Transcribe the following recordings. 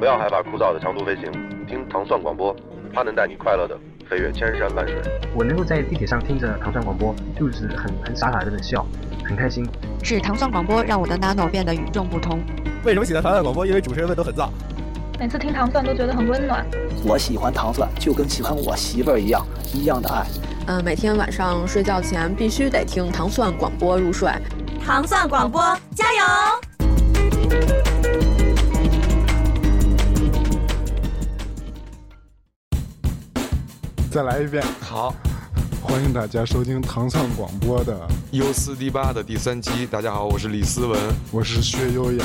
不要害怕枯燥的长途飞行，听糖蒜广播，它能带你快乐的飞越千山万水。我能够在地铁上听着糖蒜广播，就是很很傻傻的在笑，很开心。是糖蒜广播让我的 nano 变得与众不同。为什么喜欢糖蒜广播？因为主持人们都很燥。每次听糖蒜都觉得很温暖。我喜欢糖蒜，就跟喜欢我媳妇儿一样，一样的爱。嗯，每天晚上睡觉前必须得听糖蒜广播入睡。糖蒜广播，加油！再来一遍，好，欢迎大家收听糖蒜广播的 U 四 D 八的第三期。大家好，我是李思文，我是薛优雅。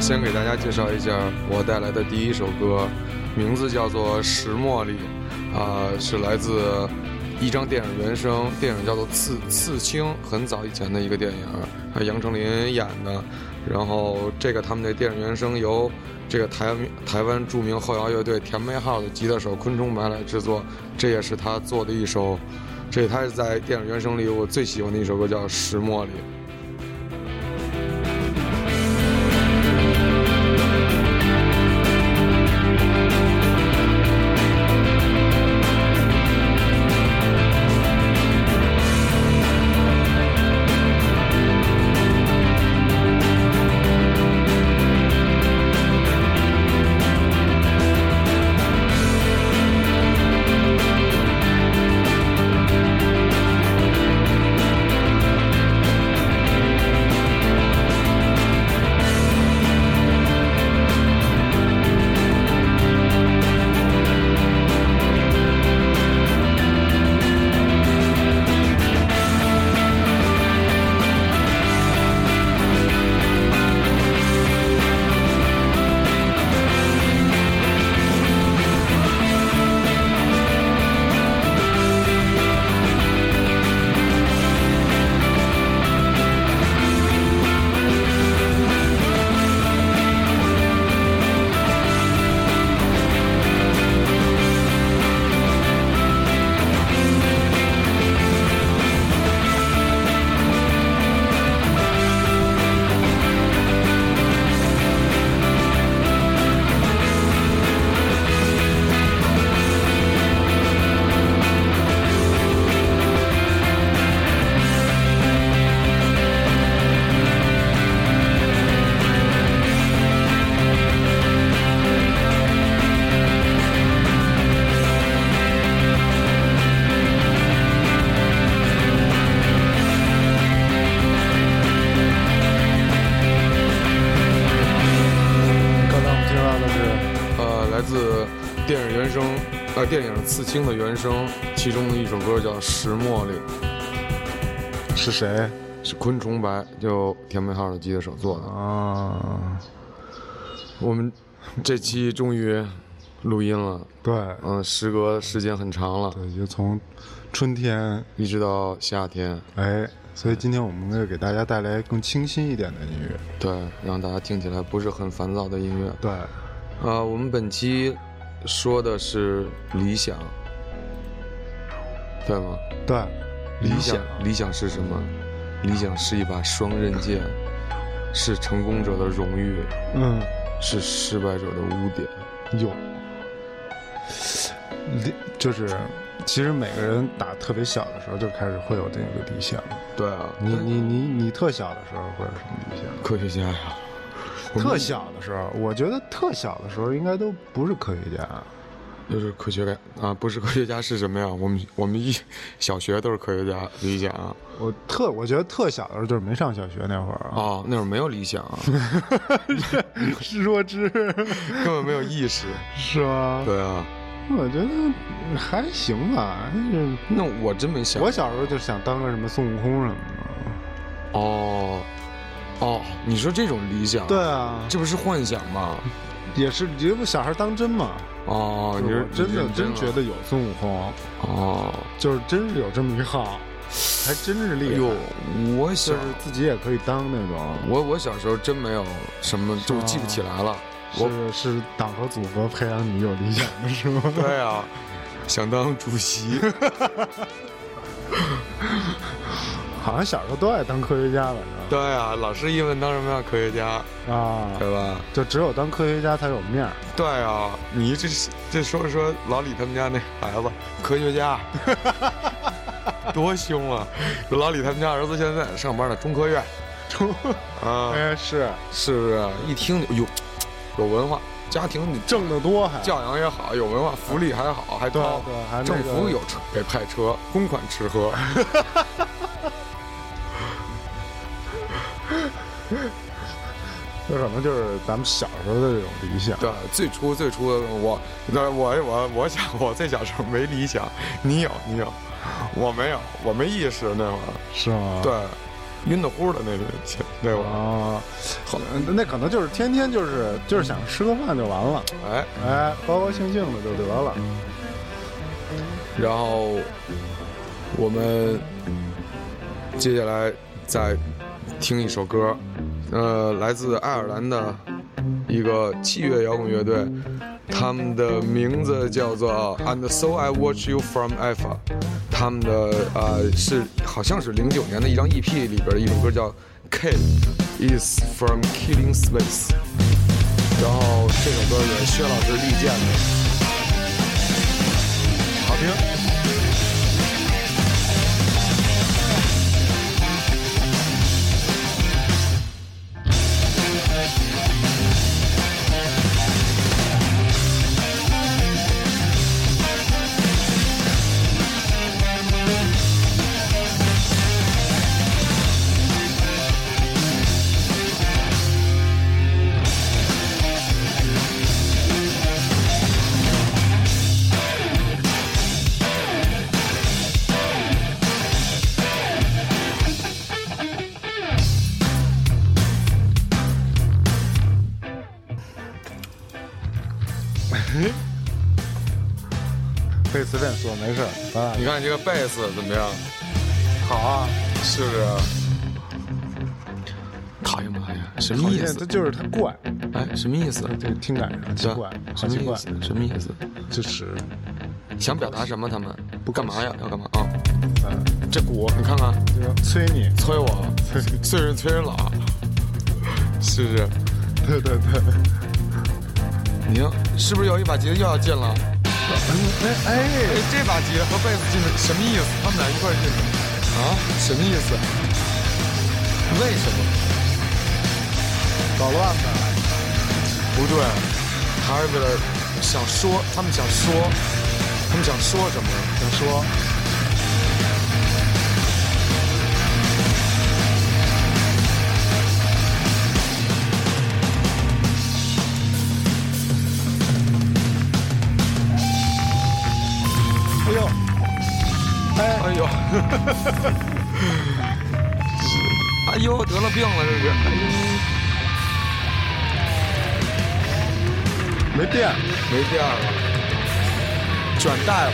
先给大家介绍一下我带来的第一首歌，名字叫做《石茉莉》，啊，是来自一张电影原声，电影叫做《刺刺青》，很早以前的一个电影，啊，杨丞琳演的。然后这个他们的电影原声由这个台台湾著名后摇乐队甜妹号的吉他手昆虫白来制作，这也是他做的一首，这他是在电影原声里我最喜欢的一首歌，叫《石茉莉》。电影《刺青》的原声，其中的一首歌叫《石茉莉》，是谁？是昆虫白，就甜美号的吉他手做的。啊。我们这期终于录音了，对，嗯，时隔时间很长了，对，就从春天。一直到夏天，哎，所以今天我们会给大家带来更清新一点的音乐，对，让大家听起来不是很烦躁的音乐，对，啊，我们本期。说的是理想，对吗？对，理想，理想是什么？理想是一把双刃剑，是成功者的荣誉，嗯，是失败者的污点。有，理就是，其实每个人打特别小的时候就开始会有这个理想。对啊，你你你你特小的时候会有什么理想？科学家呀，特小的时候，我觉得特小的时候应该都不是科学家。就是科学家啊，不是科学家是什么呀？我们我们一小学都是科学家理想啊。我特我觉得特小的时候就是没上小学那会儿啊，哦，那会儿没有理想，是弱智，根本没有意识。是吗？对啊，我觉得还行吧。就是那我真没想。我小时候就想当个什么孙悟空什么的。哦，哦，你说这种理想？对啊，这不是幻想吗？也是，这不小孩当真嘛？哦，你是真的真觉得有孙悟空？哦，就是真是有这么一号，还真是厉害。哟，我小就是自己也可以当那种。我我小时候真没有什么，就记不起来了。是是党和组合培养你有理想的是吗？对啊，想当主席。好像小时候都爱当科学家了，是吧？对啊，老师一问当什么样科学家啊，对吧？就只有当科学家才有面儿。对啊，你这这说说老李他们家那孩子科学家，多凶啊！老李他们家儿子现在上班呢，中科院。中啊，哎是是不是？一听哟，有文化。家庭你挣得多，还教养也好，有文化，福利还好，还高，对还政府有车给派车，公款吃喝。这可能就是咱们小时候的这种理想。对，最初最初的我，那我我我想我最小时候没理想，你有你有，我没有，我没意识那会儿。是吗？对，晕的乎的那那会儿啊，那可能就是天天就是就是想吃个饭就完了，哎哎，高高兴兴的就得了。然后我们接下来再听一首歌。呃，来自爱尔兰的一个器乐摇滚乐队，他们的名字叫做 And So I Watch You From Alpha，他们的呃是好像是零九年的一张 EP 里边的一首歌叫 K Is From Killing Space，然后这首歌是薛老师力荐的，好听。你看这个贝斯怎么样？好啊，是不是？讨厌不讨厌？什么意思？它就是它怪。哎，什么意思？这个听感上奇怪，什么意思？什么意思？就是想表达什么？他们不干嘛呀？要干嘛啊？嗯，这鼓你看看，催你，催我，催人催人老，是不是？对对对。你看，是不是有一把吉他又要进了？哎哎，这把吉他和贝斯进的什么意思？他们俩一块进的啊？什么意思？为什么？捣乱呗？不对，还是为了想说，他们想说，他们想说什么？想说。哎 哎呦，得了病了这是，哎呦，没电，没电了，卷大夫。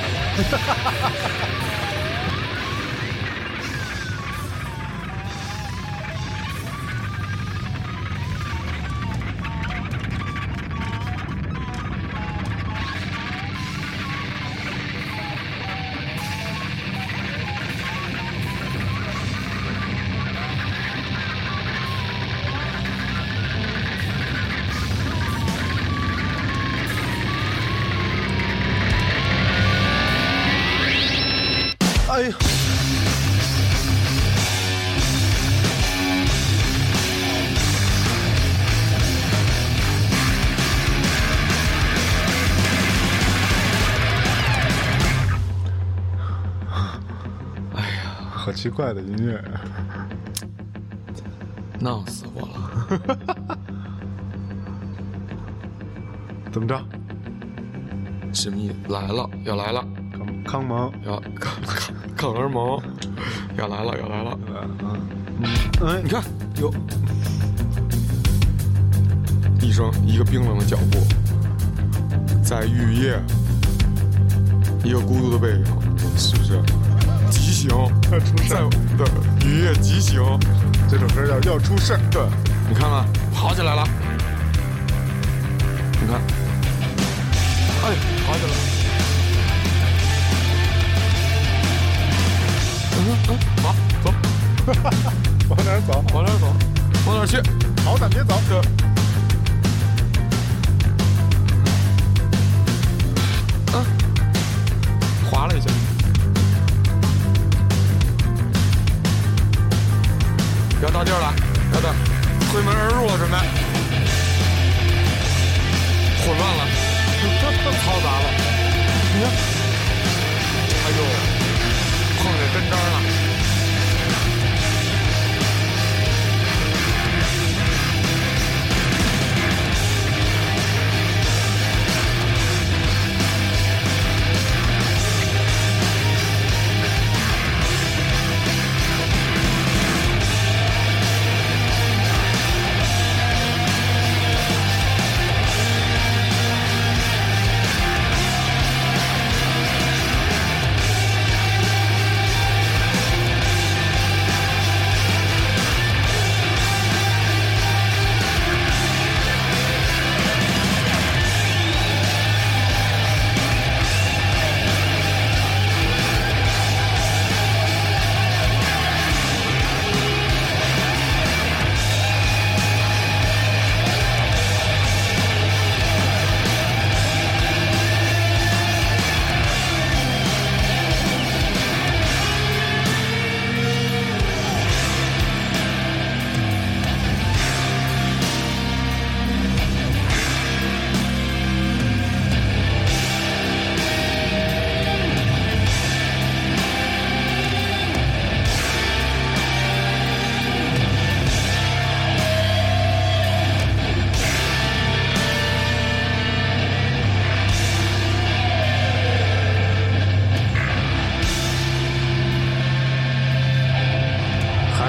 奇怪的音乐，闹死我了！怎么着？神秘？来了，要来了！康康萌要康康康儿蒙要来了，要来了！嗯嗯，你看，有一声一个冰冷的脚步，在雨夜，一个孤独的背影，是不是？急行，在的雨夜急行，这首歌叫要出事儿。对，你看看，跑起来了，你看，哎，跑起来了。嗯嗯，好，走，往哪儿走？往哪儿走？往哪儿去？好，咱别走。对。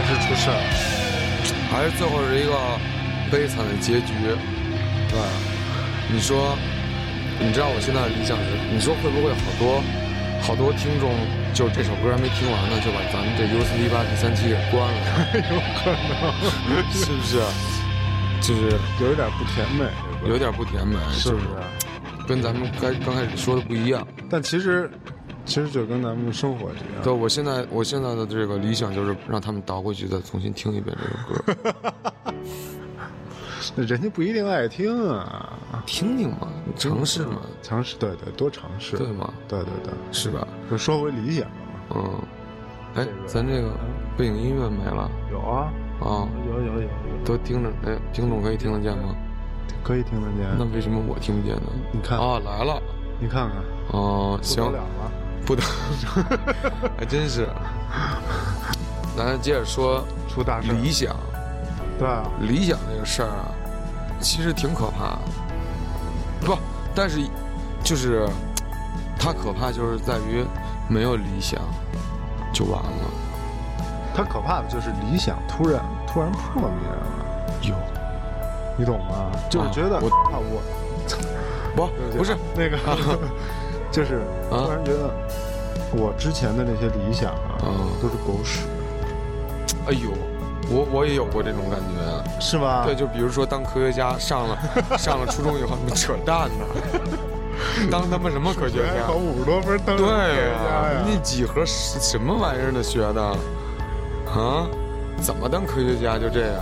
是出事儿，还是最后是一个悲惨的结局，对吧？你说，你知道我现在的理想是，你说会不会好多好多听众就是这首歌还没听完呢，就把咱们这 U 四 D 八第三期给关了？有可能，是不是？就是有一点不甜美，有点不甜美，是不是？跟咱们刚刚开始说的不一样。但其实，其实就跟咱们的生活一样。对，我现在我现在的这个理想就是让他们倒回去再重新听一遍这首歌。那人家不一定爱听啊，听听嘛，尝试嘛，尝试，对对，多尝试，对嘛？对对对，是吧？就说回理想嘛。嗯，哎，咱这个背景音乐没了。有啊。啊，有有有，都听着，哎，听众可以听得见吗？可以听得见。那为什么我听不见呢？你看啊，来了，你看看。哦，行，不能，还 真是。咱接着说出大事，理想，对啊，理想这个事儿啊，其实挺可怕的。不，但是就是它可怕，就是在于没有理想就完了。它可怕的就是理想突然突然破灭了，有，你懂吗？就是觉得我啊我，不不是那个，就是突然觉得我之前的那些理想啊，都是狗屎。哎呦，我我也有过这种感觉，是吧？对，就比如说当科学家上了 上了初中以后，你扯淡呢。当他妈什么科学家？考五十多分当对呀，那几何什么玩意儿的学的？啊，怎么当科学家就这样？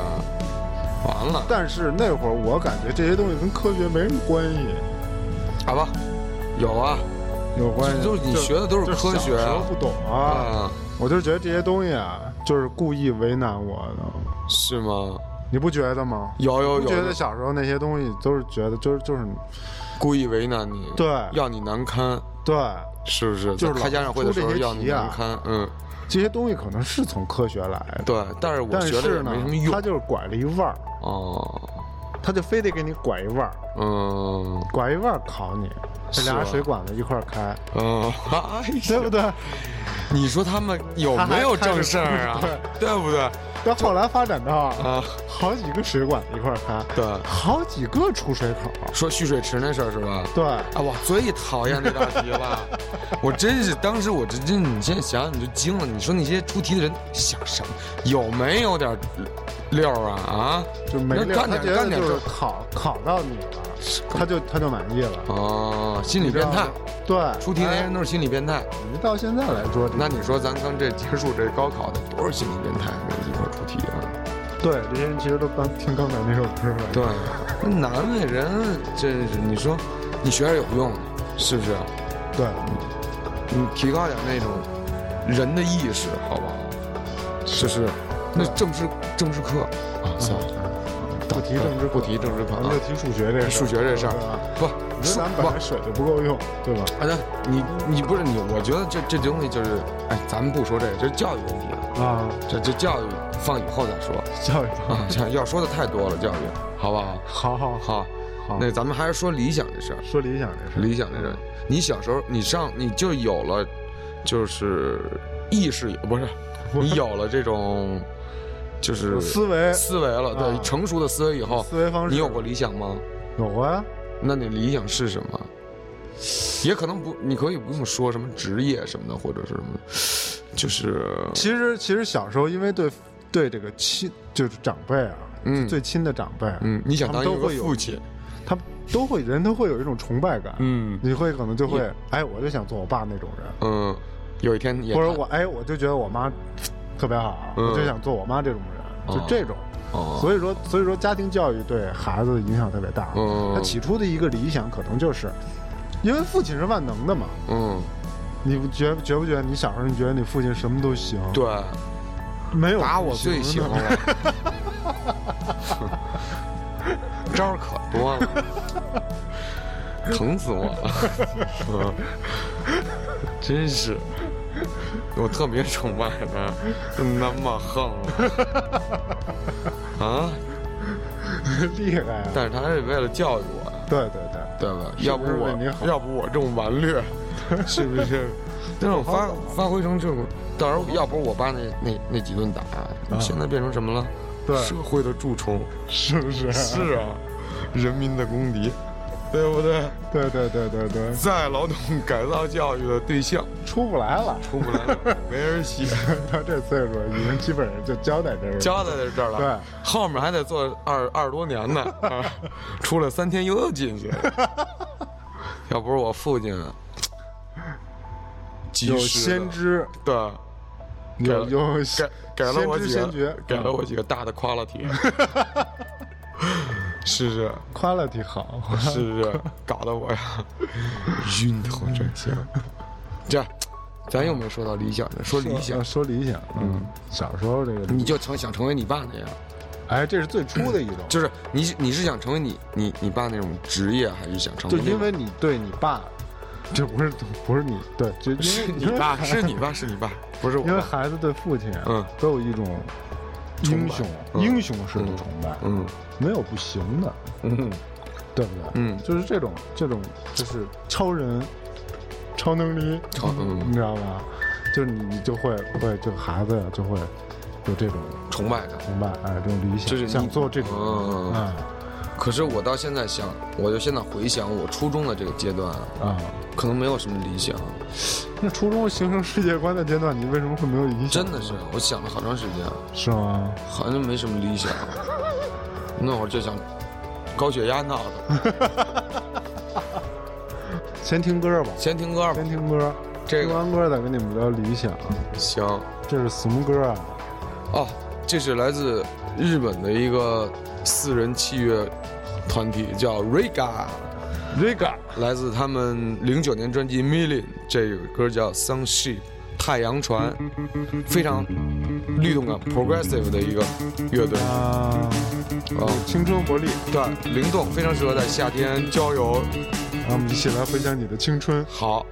完了。但是那会儿我感觉这些东西跟科学没什么关系。好吧，有啊，有关系。就是你学的都是科学啊，不懂啊。我就觉得这些东西啊，就是故意为难我的。是吗？你不觉得吗？有有有。觉得小时候那些东西都是觉得就是就是，故意为难你，对，要你难堪，对，是不是？就是开家长会的时候要你难堪，嗯，这些东西可能是从科学来的，对，但是我学的没什么用，他就是拐了一弯儿，哦，他就非得给你拐一弯儿，嗯，拐一弯儿考你，这俩水管子一块儿开，嗯，对不对？你说他们有没有正事儿啊？对不对？但后来发展到啊，好几个水管一块开，对，好几个出水口。说蓄水池那事儿是吧？对，啊，我最讨厌这道题了。我真是当时我这这，你现在想想你就惊了。你说那些出题的人想什么？有没有点料啊？啊，就没料，干点干点就考考到你了，他就他就满意了。哦，心理变态。对，出题那些人都是心理变态。你到现在来说，那你说咱刚这结束这高考的多少心理变态一块出题啊？对，这些人其实都刚听刚才那首歌了。对，那难为人，真是你说，你学点有用，是不是？对，你提高点那种人的意识，好不好？是是那政治政治课啊，算了，不提政治，不提政治课，咱们就提数学这数学这事儿，不。咱本来水就不够用，对吧？啊，那你你不是你？我觉得这这东西就是，哎，咱们不说这个，这是教育问题啊。这这教育放以后再说。教育啊，要说的太多了，教育，好不好？好好好好。那咱们还是说理想这事儿。说理想这事儿。理想这事儿，你小时候你上你就有了，就是意识不是，你有了这种，就是思维思维了，对，成熟的思维以后，思维方式，你有过理想吗？有过呀。那你理想是什么？也可能不，你可以不用说什么职业什么的，或者是什么，就是其实其实小时候因为对对这个亲就是长辈啊，嗯，最亲的长辈，嗯，你想当一个父亲，他都会人都会有一种崇拜感，嗯，你会可能就会哎，我就想做我爸那种人，嗯，有一天或者我哎，我就觉得我妈特别好，我就想做我妈这种人，就这种。所以说，所以说，家庭教育对孩子的影响特别大。嗯，他起初的一个理想可能就是，因为父亲是万能的嘛。嗯，你觉觉不觉得？你小时候你觉得你父亲什么都行？对，没有打我最行了，招儿可多了，疼死我了，真是。我特别崇拜他，那么横 啊，厉害啊！但是他是为了教育我，对对对，对吧？要不我，要不我这种顽劣，是不是？但是我发发挥成这种，到时候要不我爸那那那几顿打，现在变成什么了？对，社会的蛀虫，是不是？是啊，人民的公敌。对不对？对对对对对，在劳动改造教育的对象。出不来了，出不来了，没人洗。他这岁数已经基本上就交代这儿，交代在这儿了。对，后面还得做二二十多年呢，啊 出来三天又要进去。要不是我父亲，有先知，对，有有给给了我几个，给了我几个大的 quality。是？quality 好，是不是？搞得我呀晕头转向。这样，咱又没说到理想呢，说理想，说理想。嗯，小时候这个，你就成想成为你爸那样？哎，这是最初的一种。就是你，你是想成为你你你爸那种职业，还是想成为？就因为你对你爸，这不是不是你对，就因为你爸是你爸是你爸，不是我。因为孩子对父亲，嗯，都有一种。英雄，英雄式的崇拜，嗯，没有不行的，嗯，对不对？嗯，就是这种，这种就是超人，超能力，超，你知道吧？就是你，你就会会这个孩子呀，就会有这种崇拜的崇拜，哎，这种理想，就是想做这种，嗯。可是我到现在想，我就现在回想我初中的这个阶段啊，可能没有什么理想。那初中形成世界观的阶段，你为什么会没有理想？真的是，我想了好长时间。是吗？好像没什么理想。那会儿就想高血压闹的。先听歌吧。先听歌吧。先听歌。听完歌再跟你们聊理想。行。这是什么歌啊？哦，这是来自日本的一个四人器乐。团体叫 Riga，Riga 来自他们零九年专辑《Million》，这个歌叫《Sunship》，太阳船，非常律动感、progressive 的一个乐队啊，啊，青春活力，对，灵动，非常适合在夏天郊游让我们一起来回想你的青春。好。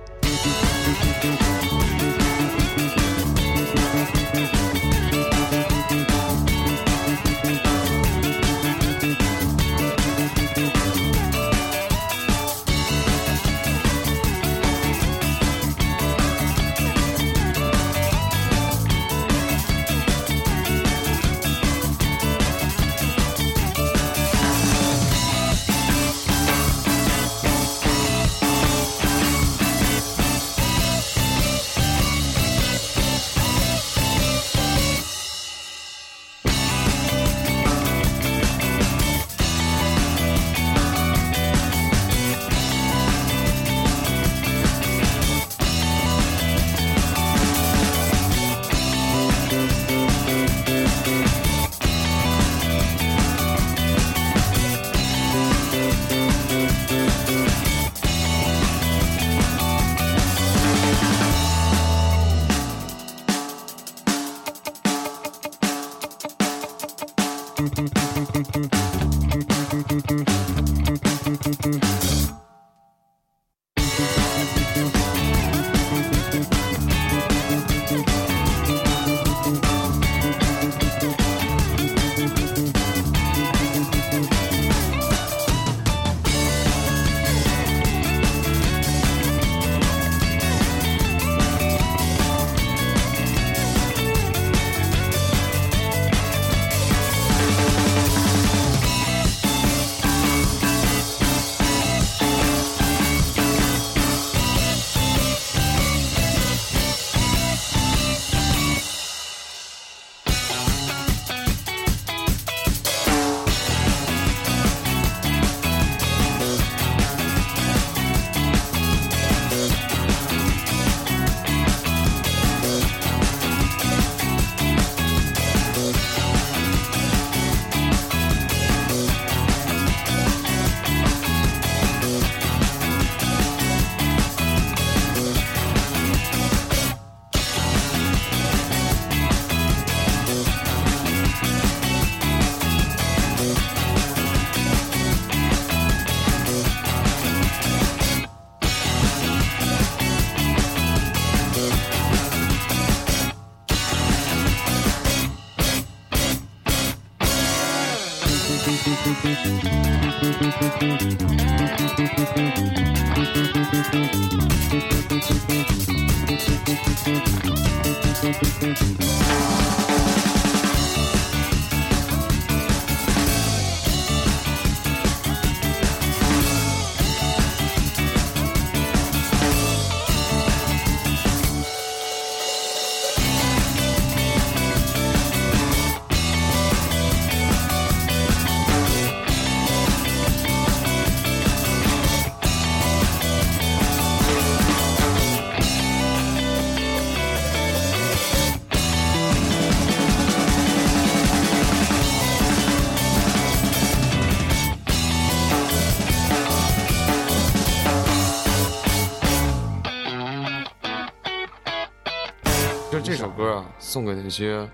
啊，送给那些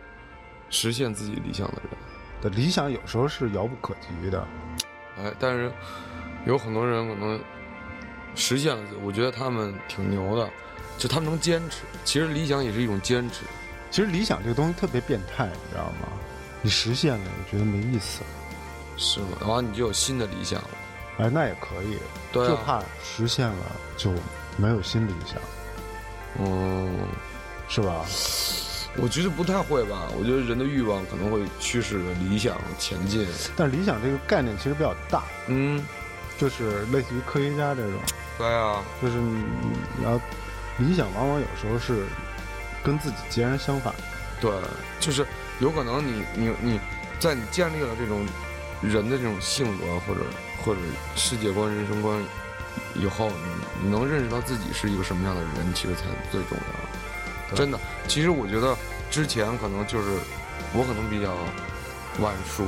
实现自己理想的人。的理想有时候是遥不可及的，哎，但是有很多人可能实现了，我觉得他们挺牛的，就他们能坚持。其实理想也是一种坚持。其实理想这个东西特别变态，你知道吗？你实现了，你觉得没意思了，是吗？然后你就有新的理想了。哎，那也可以，对、就怕实现了就没有新理想。嗯。是吧？我觉得不太会吧。我觉得人的欲望可能会驱使理想前进。但理想这个概念其实比较大，嗯，就是类似于科学家这种。对啊，就是你要理想，往往有时候是跟自己截然相反。对，就是有可能你你你在你建立了这种人的这种性格或者或者世界观、人生观以后，你你能认识到自己是一个什么样的人，其实才最重要。真的，其实我觉得之前可能就是我可能比较晚熟，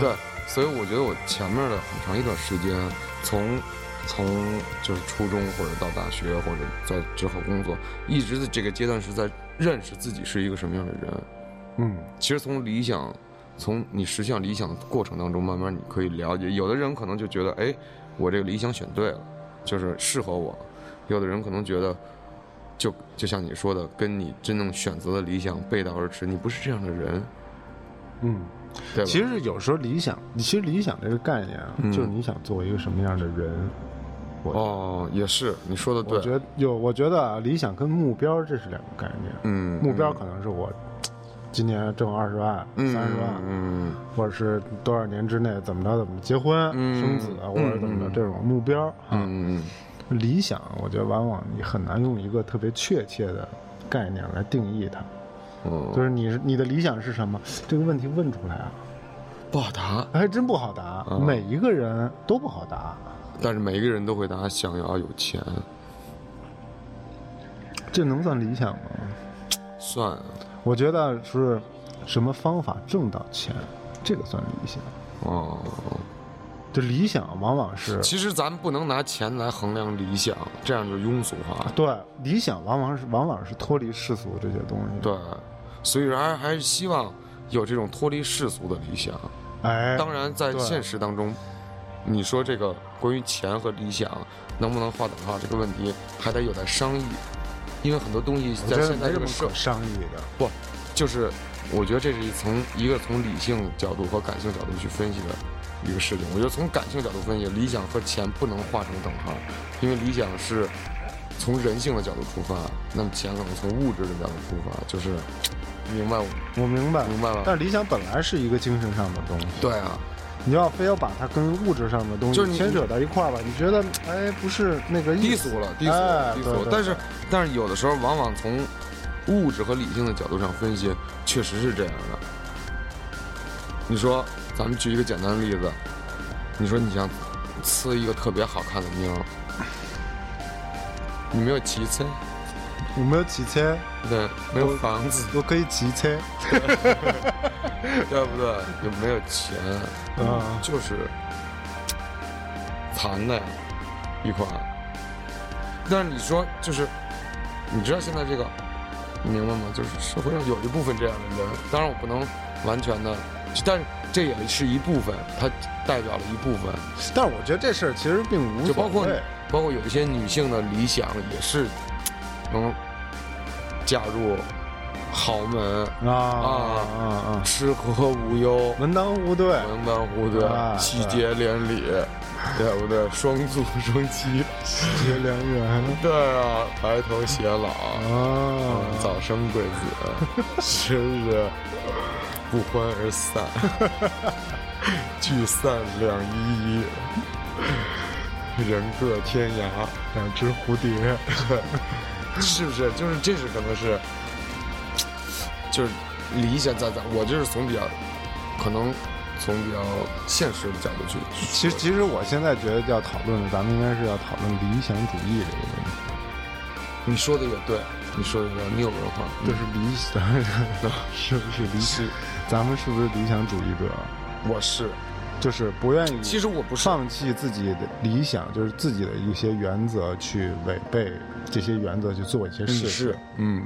对，所以我觉得我前面的很长一段时间，从从就是初中或者到大学或者在之后工作，一直的这个阶段是在认识自己是一个什么样的人。嗯，其实从理想，从你实现理想的过程当中，慢慢你可以了解，有的人可能就觉得，哎，我这个理想选对了，就是适合我。有的人可能觉得，就就像你说的，跟你真正选择的理想背道而驰，你不是这样的人。嗯，对。其实有时候理想，其实理想这个概念啊，就是你想做一个什么样的人。哦，也是，你说的对。我觉得有，我觉得理想跟目标这是两个概念。嗯，目标可能是我今年挣二十万、三十万，嗯，或者是多少年之内怎么着怎么结婚、生子，或者怎么着这种目标。嗯嗯，理想，我觉得往往你很难用一个特别确切的概念来定义它。嗯，就是你你的理想是什么？这个问题问出来啊，不好答，还真不好答。每一个人都不好答。但是每一个人都会答想要有钱，这能算理想吗？算，我觉得是什么方法挣到钱，这个算理想。哦，这理想往往是，其实咱们不能拿钱来衡量理想，这样就庸俗化。对，理想往往是往往是脱离世俗这些东西。对，所以还还是希望有这种脱离世俗的理想。哎，当然在现实当中。你说这个关于钱和理想能不能划等号这个问题，还得有待商议，因为很多东西在现在这个社商议的不，就是我觉得这是从一个从理性角度和感性角度去分析的一个事情。我觉得从感性角度分析，理想和钱不能画成等号，因为理想是从人性的角度出发，那么钱可能从物质的角度出发，就是明白我我明白明白了。但理想本来是一个精神上的东西。对啊。你要非要把它跟物质上的东西牵扯到一块儿吧？你觉得，哎，不是那个低俗了，低俗，低俗。但是，但是有的时候，往往从物质和理性的角度上分析，确实是这样的。你说，咱们举一个简单的例子，你说你想呲一个特别好看的妞，你没有骑车。我没有骑车，对，没有房子，我可以骑车，对不对？又没有钱，啊，就是残的一款。但是你说，就是你知道现在这个，你明白吗？就是社会上有一部分这样的人，当然我不能完全的，但是这也是一部分，它代表了一部分。但是我觉得这事儿其实并无就包括包括有一些女性的理想也是。能嫁入豪门啊啊啊！吃喝无忧，门当户对，门当户对，喜结连理，对不对？双宿双栖，喜结良缘。对啊，白头偕老啊，早生贵子，是不是？不欢而散，聚散两依依，人各天涯，两只蝴蝶。是不是？就是这是可能是，就是理想在在，我就是从比较，可能从比较现实的角度去。其实，其实我现在觉得要讨论的，咱们应该是要讨论理想主义这个问题。你说的也对，你说的也对，你有文化，这是理想，是不是理想？咱们是不是理想主义者？我是。就是不愿意，其实我不是放弃自己的理想，就是自己的一些原则去违背这些原则去做一些事是。嗯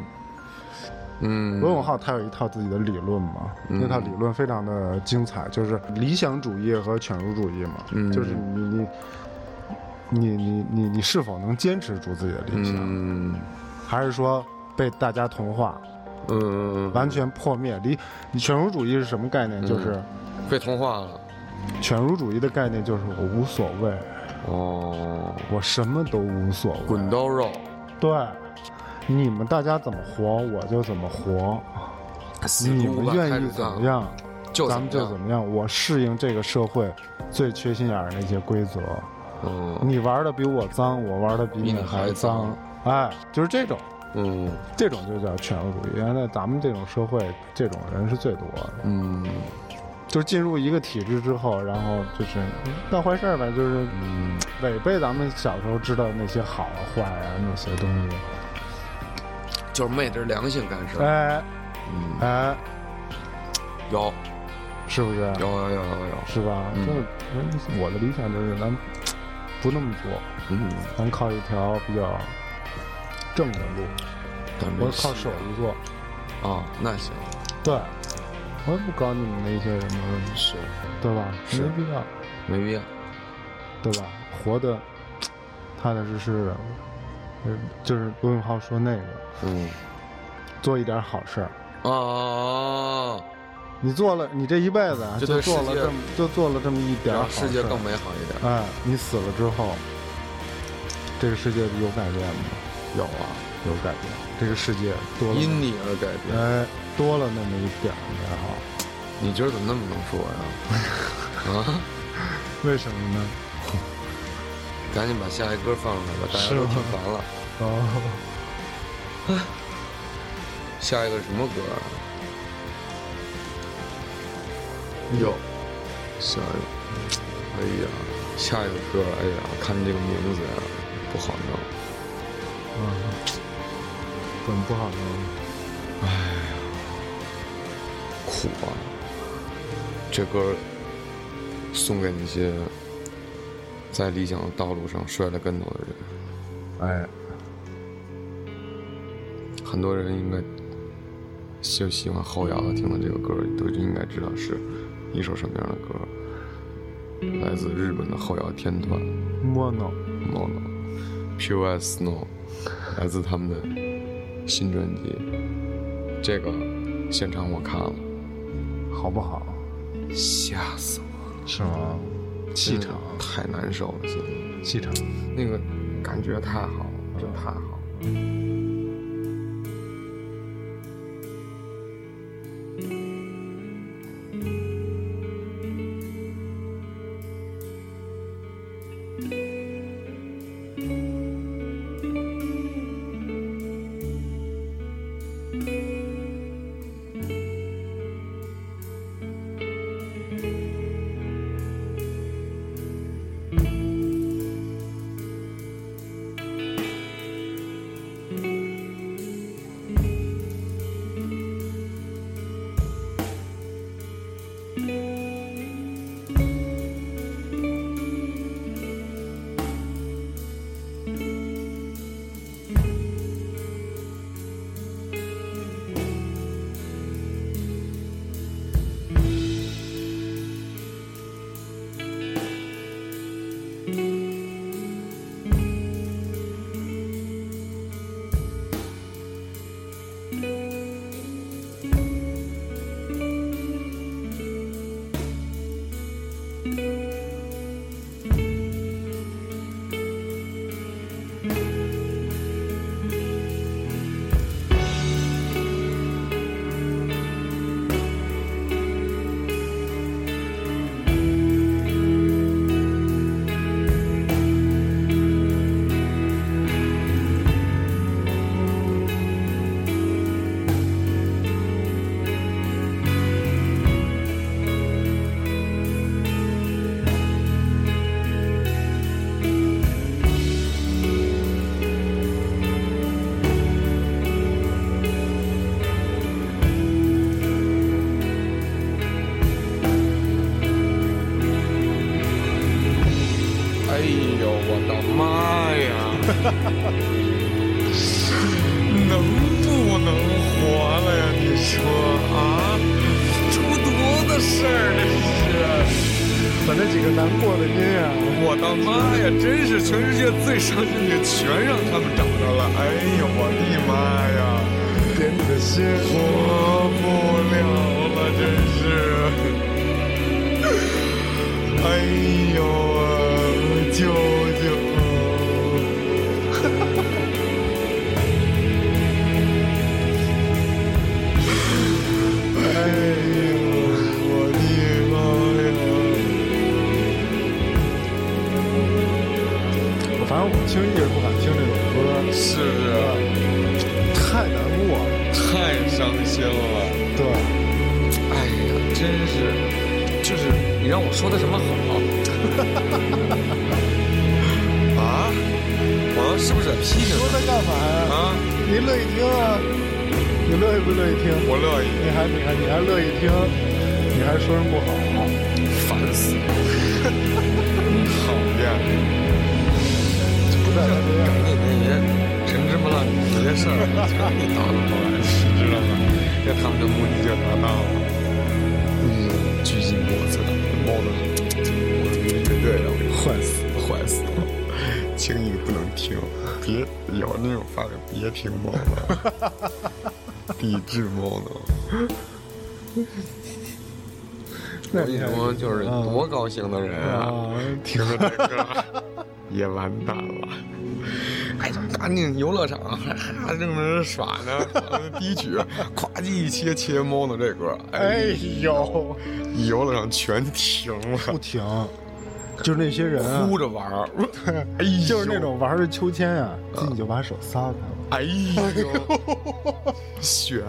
嗯。罗永浩他有一套自己的理论嘛，那套理论非常的精彩，就是理想主义和犬儒主义嘛。嗯。就是你你你你你你是否能坚持住自己的理想？嗯。还是说被大家同化？嗯。完全破灭？离你犬儒主义是什么概念？就是被同化了。犬儒主义的概念就是我无所谓，哦，我什么都无所谓，滚刀肉，对，你们大家怎么活我就怎么活，你们愿意怎么样，咱们就怎么样，我适应这个社会最缺心眼儿那些规则，嗯，你玩的比我脏，我玩的比你还脏，哎，就是这种，嗯，这种就叫犬儒主义，原来咱们这种社会这种人是最多的，嗯。就是进入一个体制之后，然后就是干坏事儿呗，就是违背咱们小时候知道那些好啊坏啊那些东西，就是昧着良心干事儿。哎，嗯，哎，有，是不是？有有有有有，是吧？就是我的理想就是咱不那么做，嗯，咱靠一条比较正的路，我靠手艺做。啊，那行，对。我也不搞你们那些什么是，对吧？没必要，没必要，对吧？活的踏踏实实的，就是罗永浩说那个，嗯，做一点好事儿。啊！你做了，你这一辈子就做了这么，就做了这么一点好事世界更美好一点。哎，你死了之后，这个世界有改变吗？有啊，有改变。这个世界多了因你而改变，哎，多了那么一点美好。你今儿怎么那么能说呀？啊？为什么呢？赶紧把下一歌放出来吧，大家都听烦了。哦。下一个什么歌啊？有，下一个，哎呀，下一个歌，哎呀，看这个名字呀，不好弄。嗯，怎么不好弄？哎呀，苦啊！这歌送给那些在理想的道路上摔了跟头的人。哎，很多人应该。就喜欢后摇的，听了这个歌都应该知道是一首什么样的歌，来自日本的后摇天团，Mono Mono Pure as Snow，来自他们的新专辑。这个现场我看了，好不好？吓死我了！是吗？气场太难受了，现在气场那个感觉太好了，真太好了。能不能活了呀？你说啊。出多子事儿这是把那几个难过的音乐我的妈呀真是全世界最伤心的全让他们找着了哎呦我的妈呀人的心活不了了真是哎呦就反正我轻易也不敢听这首歌，是不是？太难过了，太伤心了。对，哎呀，真是，就是你让我说的什么好？啊？我是不是批评？说他干嘛呀？啊？你乐意听啊？你乐意不乐意听？我乐意。你还你还你还乐意听？你还说人不好？烦死了！讨厌。赶你那些陈芝麻烂谷那些事儿，全给你了腾出，你知道吗？那他们的目的就达到了。嗯，狙击脖子，猫的，我的绝对的，坏死，坏死了，轻易不能听，别有那种发表，别听猫的，抵制猫的。我你说就是多高兴的人啊，听着这歌。也完蛋了。哎，赶紧游乐场还正在耍呢，第一曲咵叽一切切猫的这歌，哎呦，游乐场全停了，不停，就是那些人哭着玩儿，哎，就是那种玩着秋千啊，自己就把手撒开了，哎呦，雪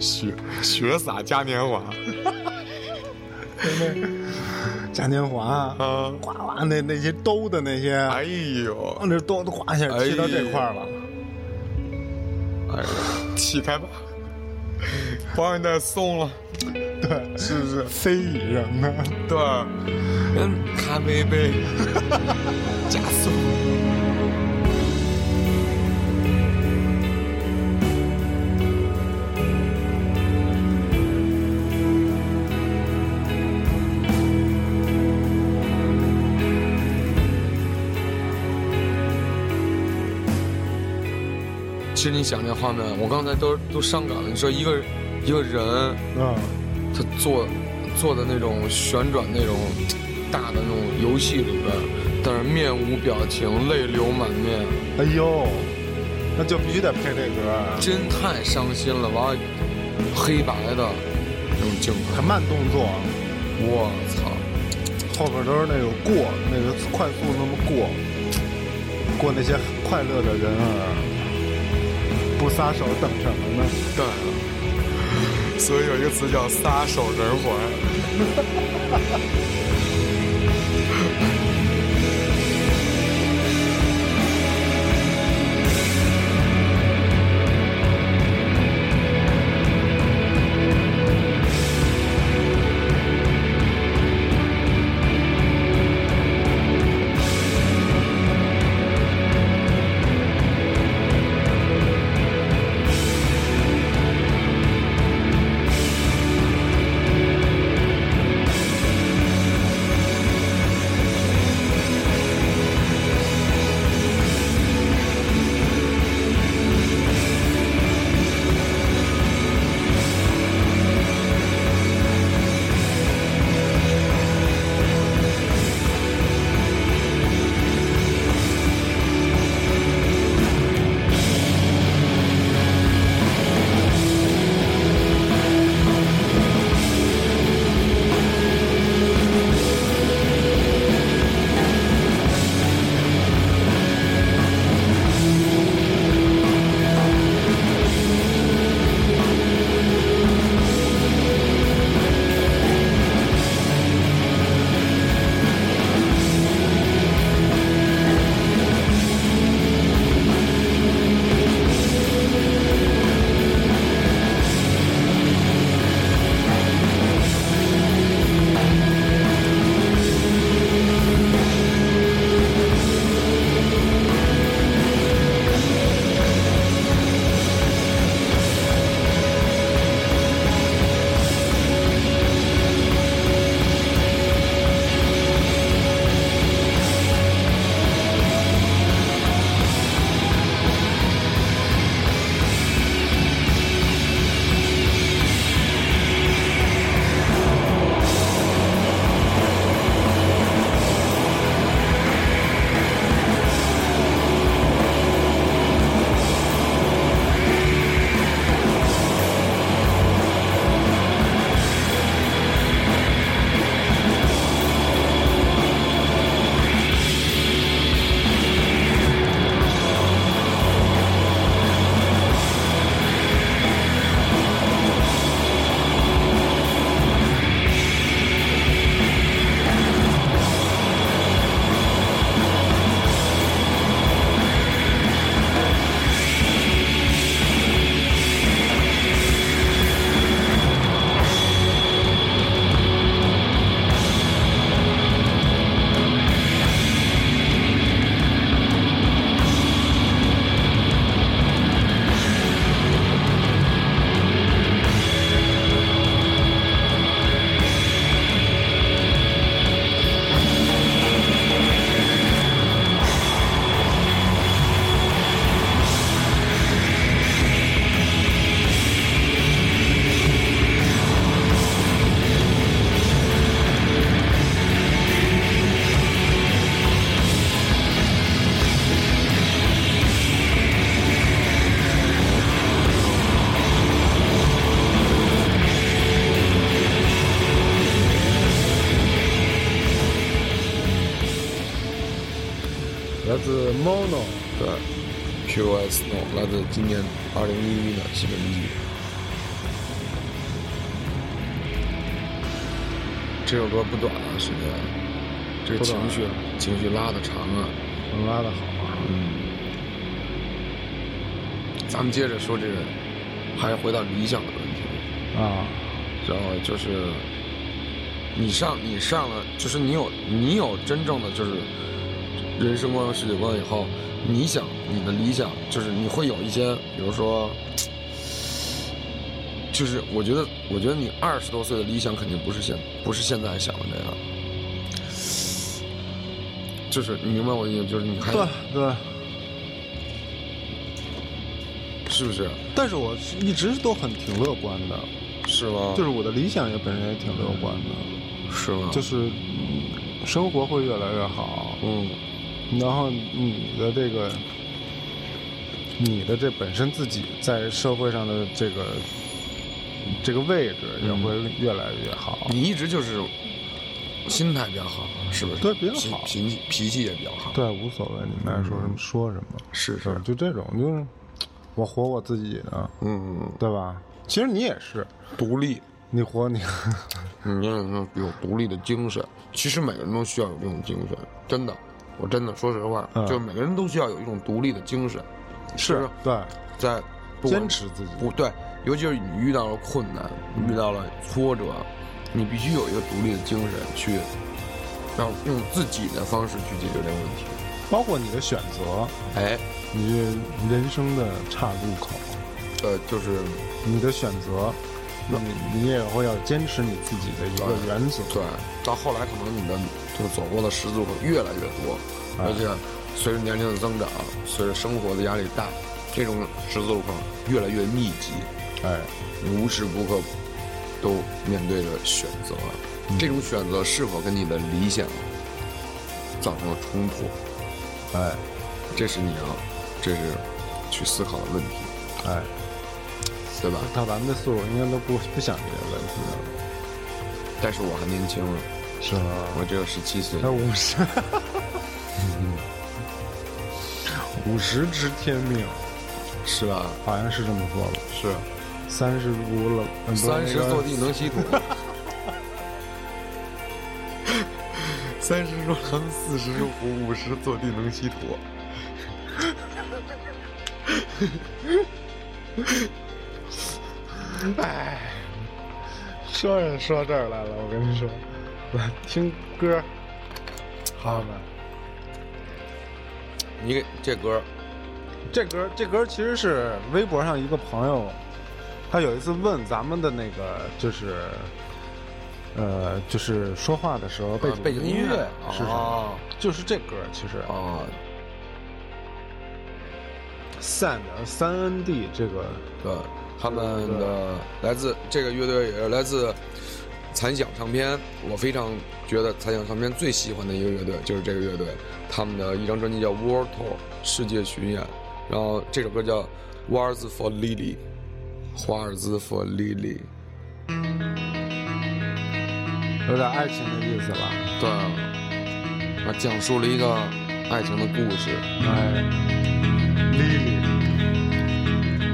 雪雪洒嘉年华。嘉年华啊，哗哗那那些兜的那些，哎呦，那兜都哗一下踢到这块了，哎呀，起开吧，保险带松了，对，是不是？飞椅什对，嗯，咖啡杯，加速。其实你想这画面，我刚才都都伤感了。你说一个一个人，啊，他坐坐的那种旋转那种大的那种游戏里边，但是面无表情，泪流满面。哎呦，那就必须得配这歌，啊真太伤心了。完了，黑白的那种镜头，还慢动作，我操，后边都是那种过那个快速那么过，过那些快乐的人儿。不撒手等什么呢？等，所以有一个词叫“撒手人寰”。时间，这个情绪情绪拉的长啊，能拉的好啊，嗯。咱们接着说这个，还是回到理想的问题啊，然后就是你上你上了，就是你有你有真正的就是人生观和世界观以后，你想你的理想就是你会有一些，比如说。就是我觉得，我觉得你二十多岁的理想肯定不是现不是现在想的那样。就是你明白我的意思，就是你还对对，是不是？但是我一直都很挺乐观的，是吗？就是我的理想也本身也挺乐观的，是吗？就是生活会越来越好，嗯，然后你的这个，你的这本身自己在社会上的这个。这个位置也会越来越好。你一直就是心态比较好，是不是？对，比较好，脾气脾气也比较好。对，无所谓，你们爱说什么说什么。是是，就这种，就是我活我自己的，嗯，对吧？其实你也是独立，你活你，你有独立的精神。其实每个人都需要有这种精神，真的，我真的说实话，就是每个人都需要有一种独立的精神。是，对，在坚持自己，不对。尤其是你遇到了困难，遇到了挫折，你必须有一个独立的精神去，让用自己的方式去解决这个问题。包括你的选择，哎，你人生的岔路口，呃，就是你的选择，那你你也会要坚持你自己的一个原则。对，到后来可能你的就走过的十字路口越来越多，而且随着年龄的增长，随着生活的压力大，这种十字路口越来越密集。哎，你无时不刻都面对着选择，这种选择是否跟你的理想造成了冲突？哎，这是你要，这是去思考的问题。哎，对吧？到咱们的岁数，应该都不不想这些问题了。但是我还年轻了，是吗？我只有十七岁。才五十，五十知天命，是吧？好像是这么说吧？是。三十如冷，三十坐地能吸土。三十如狼，四十如虎，五十坐地能吸土。哎，说也说这儿来了，我跟你说，来听歌，好们，你给这歌，这歌，这歌其实是微博上一个朋友。他有一次问咱们的那个，就是，呃，就是说话的时候背景背景音乐是什么？就是这歌，其实啊，Sand 三 N D 这个，对，他们的来自这个乐队也是来自残响唱片，我非常觉得残响唱片最喜欢的一个乐队就是这个乐队，他们的一张专辑叫 World Tour 世界巡演，然后这首歌叫 Words for Lily。华尔兹佛莉莉，有点爱情的意思了。对，啊讲述了一个爱情的故事。哎，莉莉，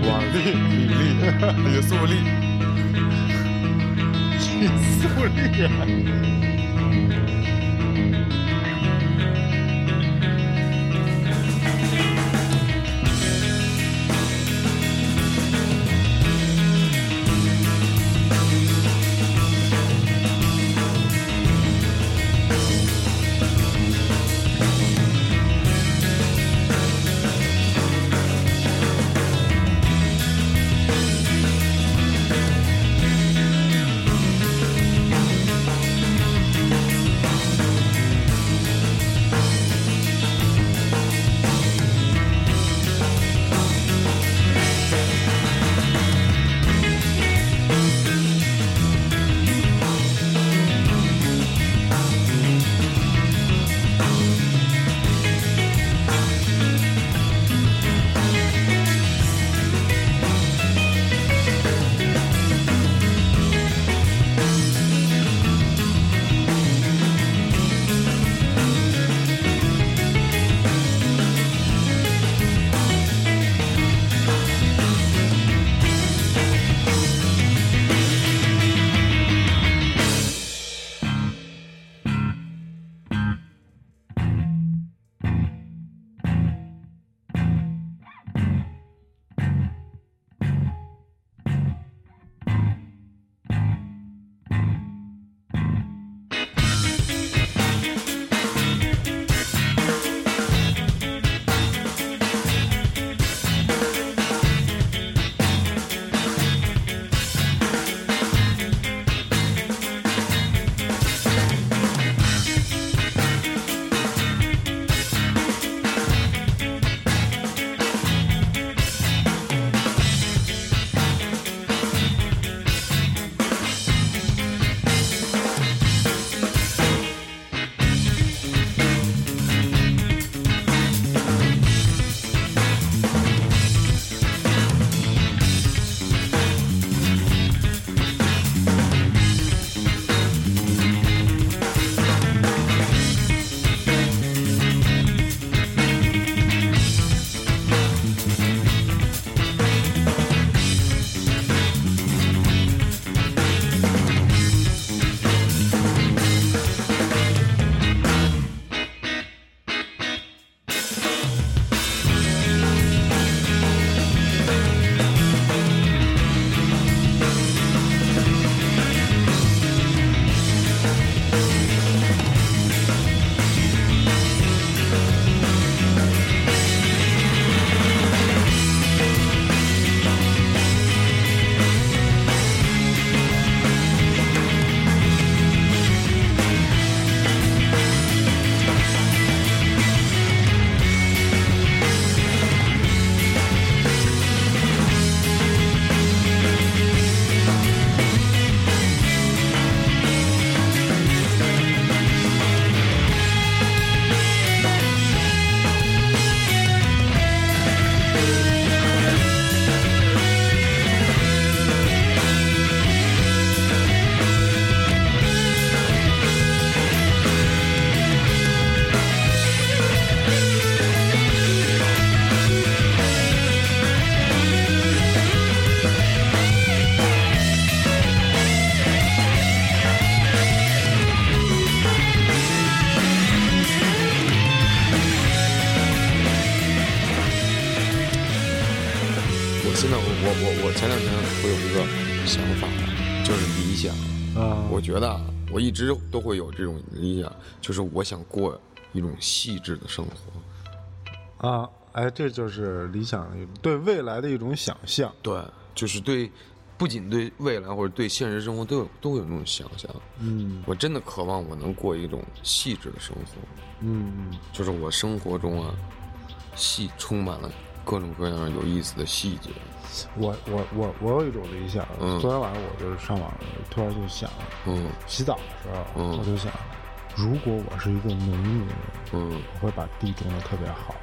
哇，莉莉莉，李素丽，李素丽。觉得我一直都会有这种理想，就是我想过一种细致的生活。啊，哎，这就是理想对未来的一种想象。对，就是对，不仅对未来或者对现实生活都有都有那种想象。嗯，我真的渴望我能过一种细致的生活。嗯嗯，就是我生活中啊，细充满了。各种各样有意思的细节。我我我我有一种理想。嗯。昨天晚上我就是上网，突然就想。嗯。洗澡的时候，嗯，我就想，如果我是一个农民，嗯，我会把地种的特别好。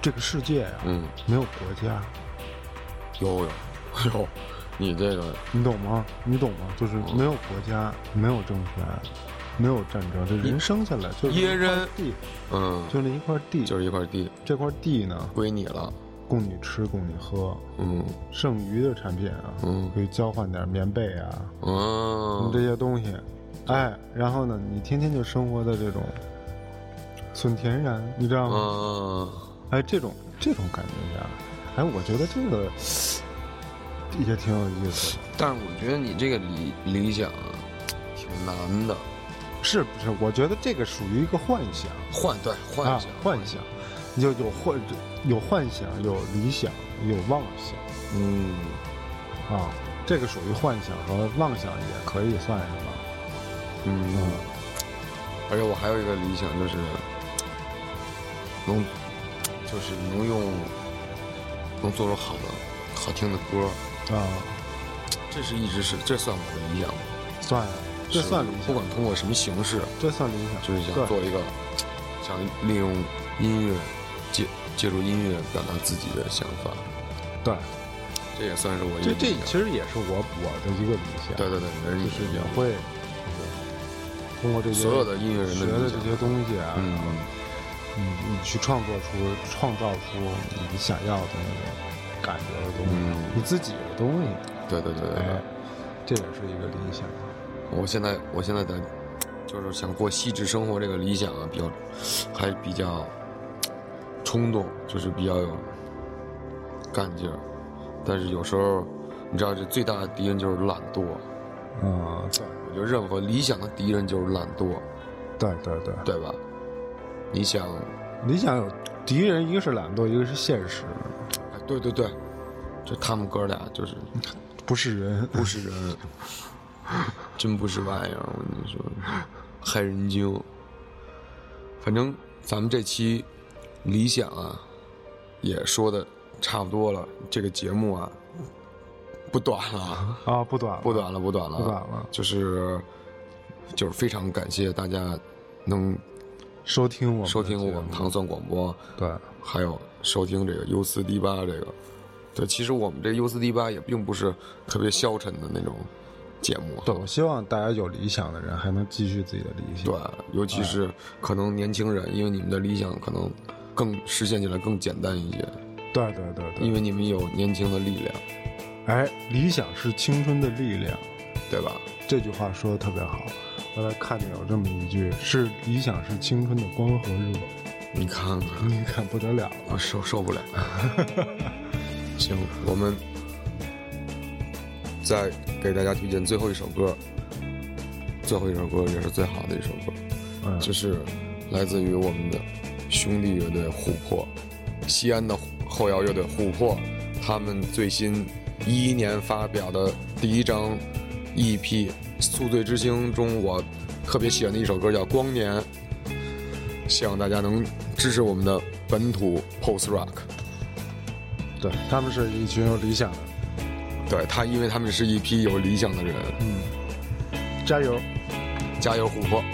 这个世界呀，嗯，没有国家。有有有，你这个你懂吗？你懂吗？就是没有国家，没有政权。没有战争，这人生下来就野人地，嗯，就那一块地，就是一块地。这块地呢，归你了，供你吃，供你喝。嗯，剩余的产品啊，嗯，可以交换点棉被啊，嗯，这些东西。哎，然后呢，你天天就生活在这种纯天然，你知道吗？嗯，哎，这种这种感觉下，哎，我觉得这个也挺有意思的。但是我觉得你这个理理想挺难的。是不是？我觉得这个属于一个幻想，幻对幻想，幻想，就有幻有幻想，有理想，有妄想。嗯，啊，这个属于幻想和妄想，也可以算是吧？嗯，而且我还有一个理想，就是能，就是能用，能做出好的、好听的歌啊。这是一直是，这算我的理想吗？算。这算理想，不管通过什么形式，这算理想，就是想做一个，想利用音乐，借借助音乐表达自己的想法。对，这也算是我这这其实也是我我的一个理想。对对对，人就是也会通过这些所有的音乐人学的这些东西啊，嗯嗯，你去创作出创造出你想要的那种感觉的东西，你自己的东西。对对对对，这也是一个理想。我现在，我现在在，就是想过细致生活这个理想啊，比较，还比较冲动，就是比较有干劲儿。但是有时候，你知道，这最大的敌人就是懒惰。嗯，对，我觉得任何理想的敌人就是懒惰。对对对，对吧？理想，理想有敌人，一个是懒惰，一个是现实。哎，对对对，就他们哥俩就是 不是人，不是人。真不是玩意儿，我跟你说，害人精。反正咱们这期理想啊，也说的差不多了。这个节目啊，不短了啊，不短，不短了，不短了，不短了。就是就是非常感谢大家能收听我们收听我们糖蒜广播，对，还有收听这个 U 四 D 八这个。对，其实我们这 U 四 D 八也并不是特别消沉的那种。节目对，我希望大家有理想的人还能继续自己的理想。对，尤其是可能年轻人，因为你们的理想可能更实现起来更简单一些。对对对对，因为你们有年轻的力量。哎，理想是青春的力量，对吧？这句话说的特别好。我来看见有这么一句：是理想是青春的光和热。你看看，你看不得了，我受受不了。行，我们。再给大家推荐最后一首歌，最后一首歌也是最好的一首歌，嗯，就是来自于我们的兄弟乐队琥珀，西安的后摇乐队琥珀，他们最新一一年发表的第一张 EP《宿醉之星》中，我特别喜欢的一首歌叫《光年》，希望大家能支持我们的本土 Post Rock，对他们是一群有理想的。对他，因为他们是一批有理想的人。嗯，加油，加油，琥珀。